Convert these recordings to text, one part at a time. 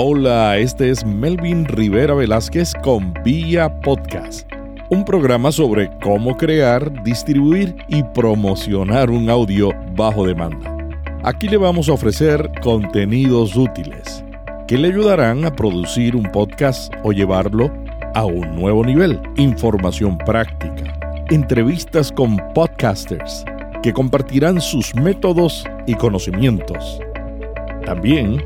Hola, este es Melvin Rivera Velázquez con Vía Podcast, un programa sobre cómo crear, distribuir y promocionar un audio bajo demanda. Aquí le vamos a ofrecer contenidos útiles que le ayudarán a producir un podcast o llevarlo a un nuevo nivel, información práctica, entrevistas con podcasters que compartirán sus métodos y conocimientos. También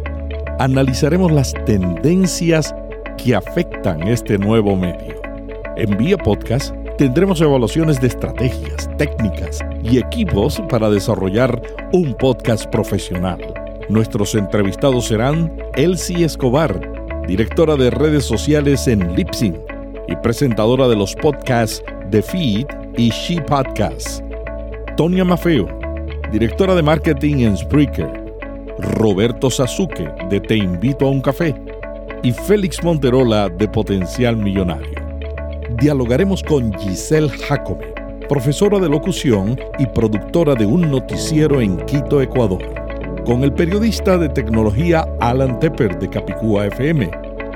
analizaremos las tendencias que afectan este nuevo medio. En Vía Podcast tendremos evaluaciones de estrategias, técnicas y equipos para desarrollar un podcast profesional. Nuestros entrevistados serán Elsie Escobar, directora de redes sociales en Lipsyn y presentadora de los podcasts The Feed y She Podcast. Tonia Mafeo, directora de marketing en Spreaker Roberto Sasuke de Te Invito a un Café y Félix Monterola de Potencial Millonario. Dialogaremos con Giselle Jacome, profesora de locución y productora de un noticiero en Quito, Ecuador, con el periodista de tecnología Alan Tepper de Capicúa FM,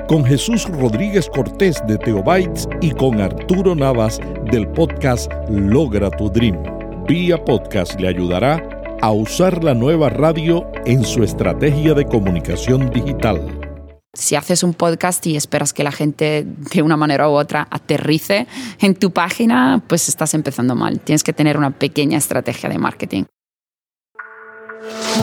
con Jesús Rodríguez Cortés de Teobytes y con Arturo Navas del podcast Logra tu Dream. Vía Podcast le ayudará a usar la nueva radio en su estrategia de comunicación digital. Si haces un podcast y esperas que la gente de una manera u otra aterrice en tu página, pues estás empezando mal. Tienes que tener una pequeña estrategia de marketing.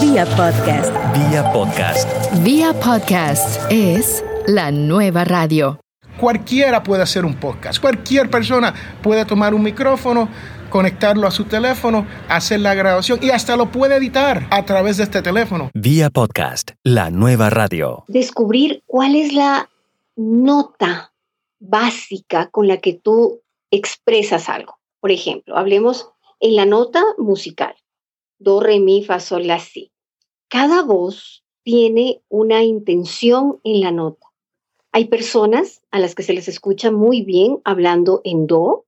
Vía podcast. Vía podcast. Vía podcast es la nueva radio. Cualquiera puede hacer un podcast. Cualquier persona puede tomar un micrófono conectarlo a su teléfono, hacer la grabación y hasta lo puede editar a través de este teléfono. Vía podcast, la nueva radio. Descubrir cuál es la nota básica con la que tú expresas algo. Por ejemplo, hablemos en la nota musical. Do, re, mi, fa, sol, la, si. Cada voz tiene una intención en la nota. Hay personas a las que se les escucha muy bien hablando en do,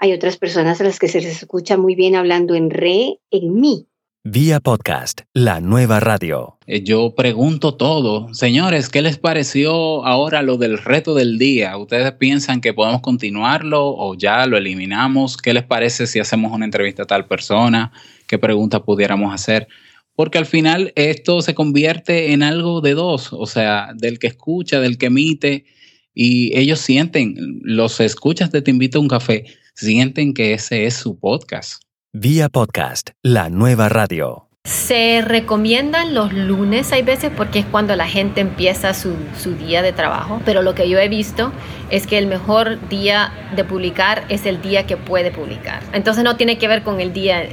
hay otras personas a las que se les escucha muy bien hablando en re, en mi. Vía podcast, la nueva radio. Eh, yo pregunto todo. Señores, ¿qué les pareció ahora lo del reto del día? ¿Ustedes piensan que podemos continuarlo o ya lo eliminamos? ¿Qué les parece si hacemos una entrevista a tal persona? ¿Qué preguntas pudiéramos hacer? Porque al final esto se convierte en algo de dos, o sea, del que escucha, del que emite, y ellos sienten, los escuchas de Te invito a un café, sienten que ese es su podcast. Vía podcast, la nueva radio. Se recomiendan los lunes, hay veces, porque es cuando la gente empieza su, su, día de trabajo, pero lo que yo he visto es que el mejor día de publicar es el día que puede publicar. Entonces no tiene que ver con el día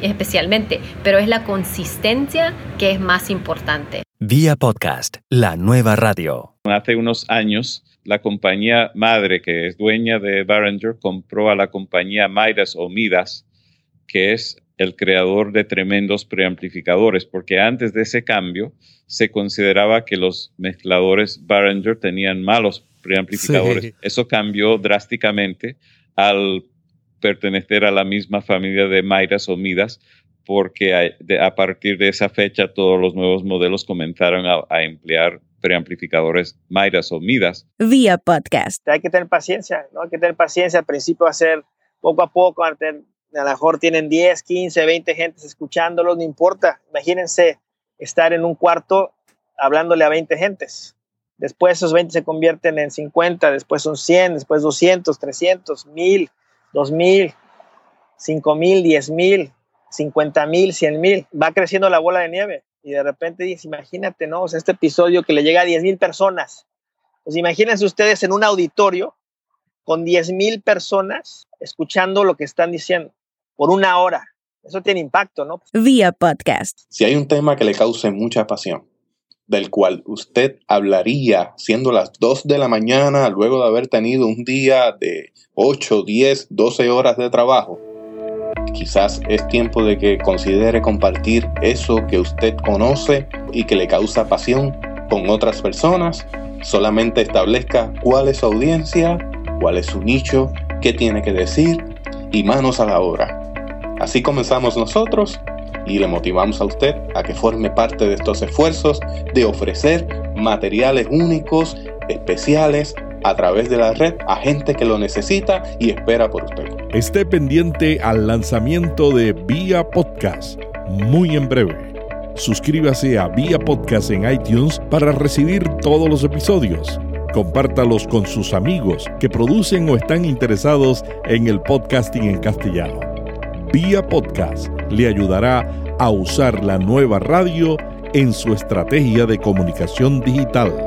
especialmente, pero es la consistencia que es más importante. Vía podcast, la nueva radio. Hace unos años la compañía madre, que es dueña de Behringer, compró a la compañía Midas o Midas, que es el creador de tremendos preamplificadores, porque antes de ese cambio se consideraba que los mezcladores Behringer tenían malos preamplificadores. Eso cambió drásticamente al pertenecer a la misma familia de Midas o Midas, porque a, partir de esa fecha todos los nuevos modelos comenzaron a emplear preamplificadores Midas o Midas. Vía podcast. Hay que tener paciencia, ¿no? Hay que tener paciencia. Al principio va a ser poco a poco, a lo mejor tienen 10, 15, 20 gentes escuchándolos, no importa. Imagínense estar en un cuarto hablándole a 20 gentes. Después esos 20 se convierten en 50, después son 100, después 200, 300, 1000, 2000, 5000, 10000, 50000, 100000. Va creciendo la bola de nieve y de repente dices, imagínate, ¿no? O sea, este episodio que le llega a 10 mil personas. Pues imagínense ustedes en un auditorio con 10 mil personas escuchando lo que están diciendo por una hora. Eso tiene impacto, ¿no? Vía podcast. Si hay un tema que le cause mucha pasión, del cual usted hablaría siendo las 2 de la mañana luego de haber tenido un día de 8, 10, 12 horas de trabajo, Quizás es tiempo de que considere compartir eso que usted conoce y que le causa pasión con otras personas. Solamente establezca cuál es su audiencia, cuál es su nicho, qué tiene que decir y manos a la obra. Así comenzamos nosotros y le motivamos a usted a que forme parte de estos esfuerzos de ofrecer materiales únicos, especiales, a través de la red a gente que lo necesita y espera por usted. Esté pendiente al lanzamiento de Vía Podcast muy en breve. Suscríbase a Vía Podcast en iTunes para recibir todos los episodios. Compártalos con sus amigos que producen o están interesados en el podcasting en castellano. Vía Podcast le ayudará a usar la nueva radio en su estrategia de comunicación digital.